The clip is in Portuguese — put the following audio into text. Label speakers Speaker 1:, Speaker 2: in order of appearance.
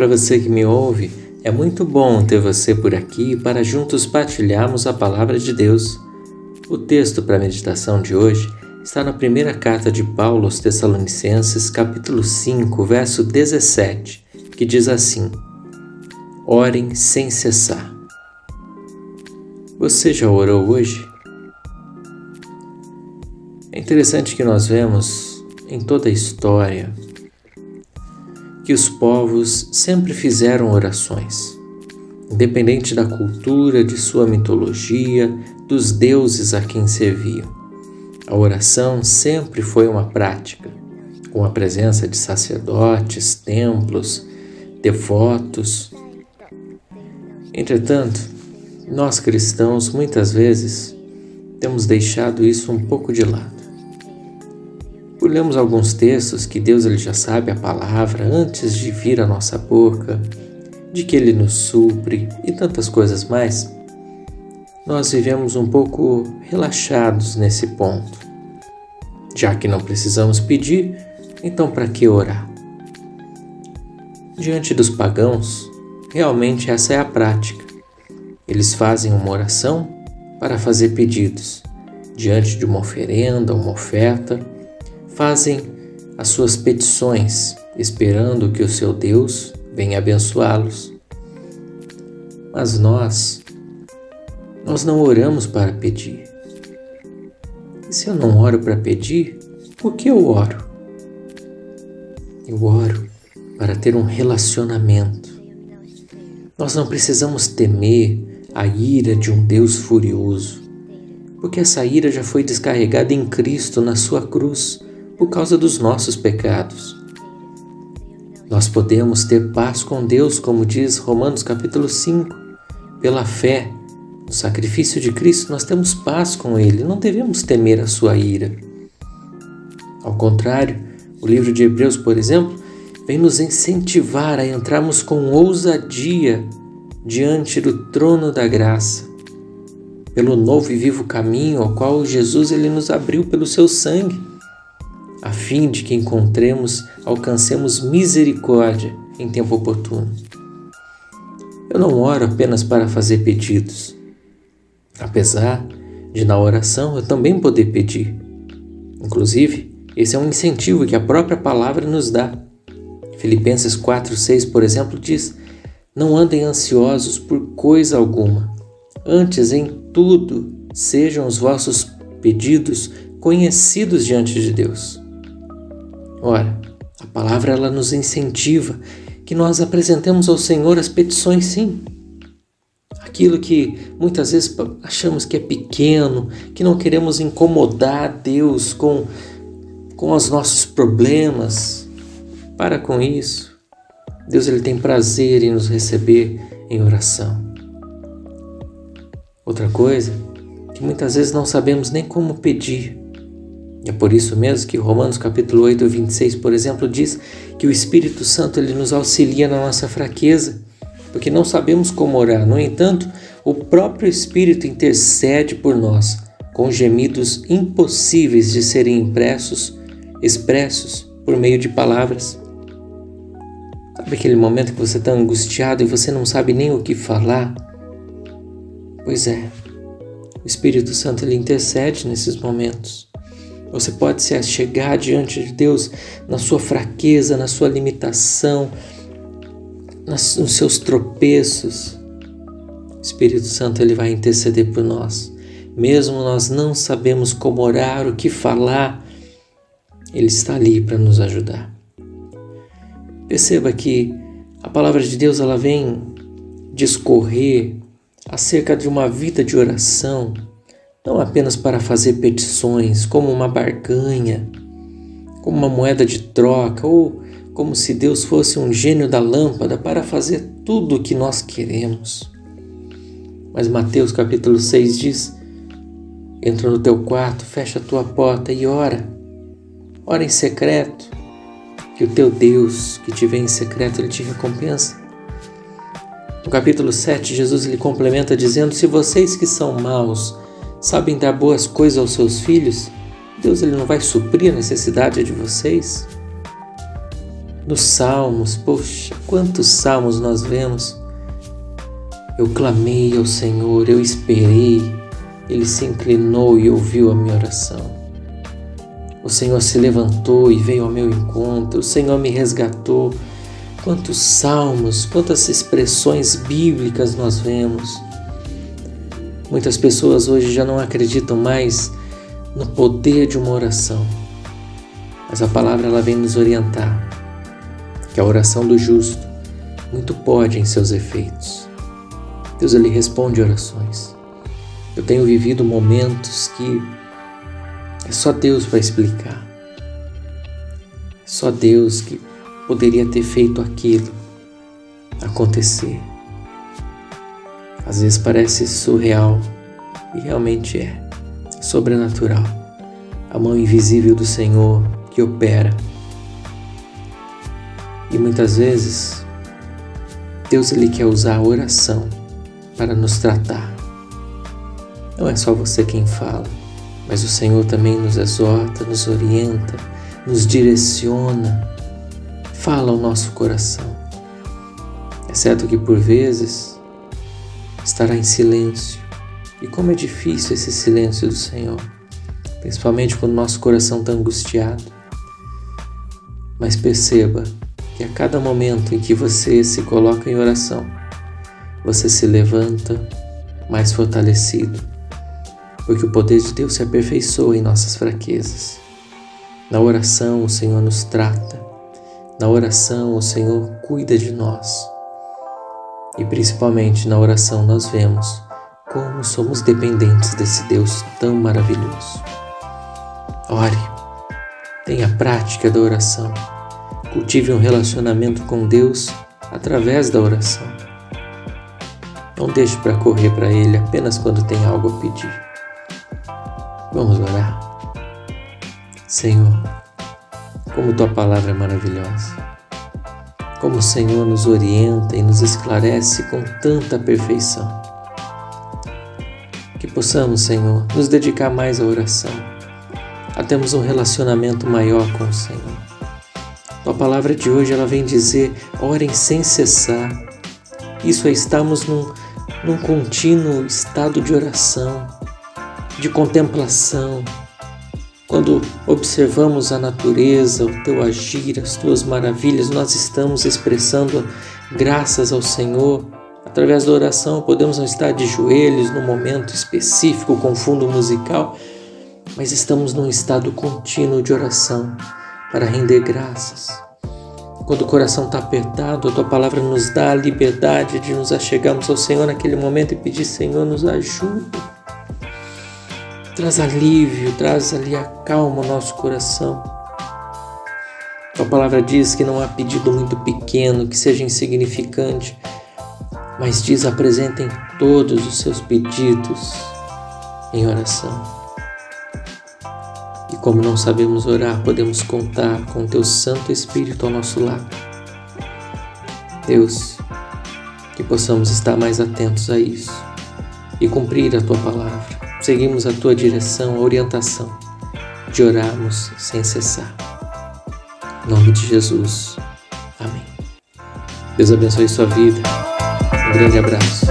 Speaker 1: para você que me ouve. É muito bom ter você por aqui para juntos partilharmos a palavra de Deus. O texto para a meditação de hoje está na primeira carta de Paulo aos Tessalonicenses, capítulo 5, verso 17, que diz assim: Orem sem cessar. Você já orou hoje? É interessante que nós vemos em toda a história que os povos sempre fizeram orações, independente da cultura, de sua mitologia, dos deuses a quem serviam. A oração sempre foi uma prática, com a presença de sacerdotes, templos, devotos. Entretanto, nós cristãos muitas vezes temos deixado isso um pouco de lado. Lemos alguns textos que Deus ele já sabe a palavra antes de vir à nossa boca, de que ele nos supre e tantas coisas mais. Nós vivemos um pouco relaxados nesse ponto. Já que não precisamos pedir, então para que orar? Diante dos pagãos, realmente essa é a prática. Eles fazem uma oração para fazer pedidos. Diante de uma oferenda, uma oferta, fazem as suas petições, esperando que o seu Deus venha abençoá-los. Mas nós, nós não oramos para pedir. E se eu não oro para pedir, por que eu oro? Eu oro para ter um relacionamento. Nós não precisamos temer a ira de um Deus furioso, porque essa ira já foi descarregada em Cristo na sua cruz por causa dos nossos pecados. Nós podemos ter paz com Deus, como diz Romanos capítulo 5. Pela fé, no sacrifício de Cristo, nós temos paz com Ele, não devemos temer a sua ira. Ao contrário, o livro de Hebreus, por exemplo, vem nos incentivar a entrarmos com ousadia diante do trono da graça, pelo novo e vivo caminho ao qual Jesus ele nos abriu pelo seu sangue a fim de que encontremos, alcancemos misericórdia em tempo oportuno. Eu não oro apenas para fazer pedidos, apesar de na oração eu também poder pedir. Inclusive, esse é um incentivo que a própria palavra nos dá. Filipenses 4:6, por exemplo, diz: Não andem ansiosos por coisa alguma, antes em tudo sejam os vossos pedidos conhecidos diante de Deus. Ora, a palavra ela nos incentiva que nós apresentemos ao Senhor as petições, sim. Aquilo que muitas vezes achamos que é pequeno, que não queremos incomodar Deus com, com os nossos problemas. Para com isso. Deus ele tem prazer em nos receber em oração. Outra coisa que muitas vezes não sabemos nem como pedir. É por isso mesmo que Romanos capítulo 8, 26, por exemplo, diz que o Espírito Santo ele nos auxilia na nossa fraqueza, porque não sabemos como orar. No entanto, o próprio Espírito intercede por nós com gemidos impossíveis de serem impressos, expressos por meio de palavras. Sabe aquele momento que você está angustiado e você não sabe nem o que falar? Pois é, o Espírito Santo ele intercede nesses momentos. Você pode se achegar diante de Deus na sua fraqueza, na sua limitação, nos seus tropeços. O Espírito Santo ele vai interceder por nós. Mesmo nós não sabemos como orar, o que falar, ele está ali para nos ajudar. Perceba que a palavra de Deus ela vem discorrer acerca de uma vida de oração, não apenas para fazer petições, como uma barganha, como uma moeda de troca, ou como se Deus fosse um gênio da lâmpada para fazer tudo o que nós queremos. Mas Mateus capítulo 6 diz: Entra no teu quarto, fecha a tua porta e ora. Ora em secreto, que o teu Deus que te vê em secreto, ele te recompensa. No capítulo 7, Jesus lhe complementa dizendo: Se vocês que são maus sabem dar boas coisas aos seus filhos, Deus ele não vai suprir a necessidade de vocês? Nos salmos, poxa, quantos salmos nós vemos? Eu clamei ao Senhor, eu esperei, ele se inclinou e ouviu a minha oração. O Senhor se levantou e veio ao meu encontro, o Senhor me resgatou. Quantos salmos, quantas expressões bíblicas nós vemos. Muitas pessoas hoje já não acreditam mais no poder de uma oração. Mas a palavra ela vem nos orientar que a oração do justo muito pode em seus efeitos. Deus ele responde orações. Eu tenho vivido momentos que é só Deus para explicar. É só Deus que poderia ter feito aquilo acontecer. Às vezes parece surreal e realmente é sobrenatural. A mão invisível do Senhor que opera. E muitas vezes Deus ele quer usar a oração para nos tratar. Não é só você quem fala, mas o Senhor também nos exorta, nos orienta, nos direciona, fala ao nosso coração. É certo que por vezes estará em silêncio. E como é difícil esse silêncio do Senhor, principalmente quando nosso coração está angustiado. Mas perceba que a cada momento em que você se coloca em oração, você se levanta mais fortalecido, porque o poder de Deus se aperfeiçoa em nossas fraquezas. Na oração, o Senhor nos trata, na oração, o Senhor cuida de nós. E principalmente na oração nós vemos como somos dependentes desse Deus tão maravilhoso. Ore, tenha prática da oração, cultive um relacionamento com Deus através da oração. Não deixe para correr para Ele apenas quando tem algo a pedir. Vamos orar. Senhor, como tua palavra é maravilhosa como o Senhor nos orienta e nos esclarece com tanta perfeição. Que possamos, Senhor, nos dedicar mais à oração, a termos um relacionamento maior com o Senhor. Tua palavra de hoje ela vem dizer: orem sem cessar. Isso é estarmos num, num contínuo estado de oração, de contemplação, quando observamos a natureza, o teu agir, as tuas maravilhas, nós estamos expressando graças ao Senhor. Através da oração, podemos não estar de joelhos num momento específico com fundo musical, mas estamos num estado contínuo de oração para render graças. Quando o coração está apertado, a tua palavra nos dá a liberdade de nos achegarmos ao Senhor naquele momento e pedir: Senhor, nos ajuda traz alívio, traz ali a calma ao nosso coração. A palavra diz que não há pedido muito pequeno, que seja insignificante, mas diz: apresentem todos os seus pedidos em oração. E como não sabemos orar, podemos contar com o Teu Santo Espírito ao nosso lado. Deus, que possamos estar mais atentos a isso e cumprir a Tua palavra seguimos a tua direção, a orientação de orarmos sem cessar. Em nome de Jesus. Amém. Deus abençoe sua vida. Um grande abraço.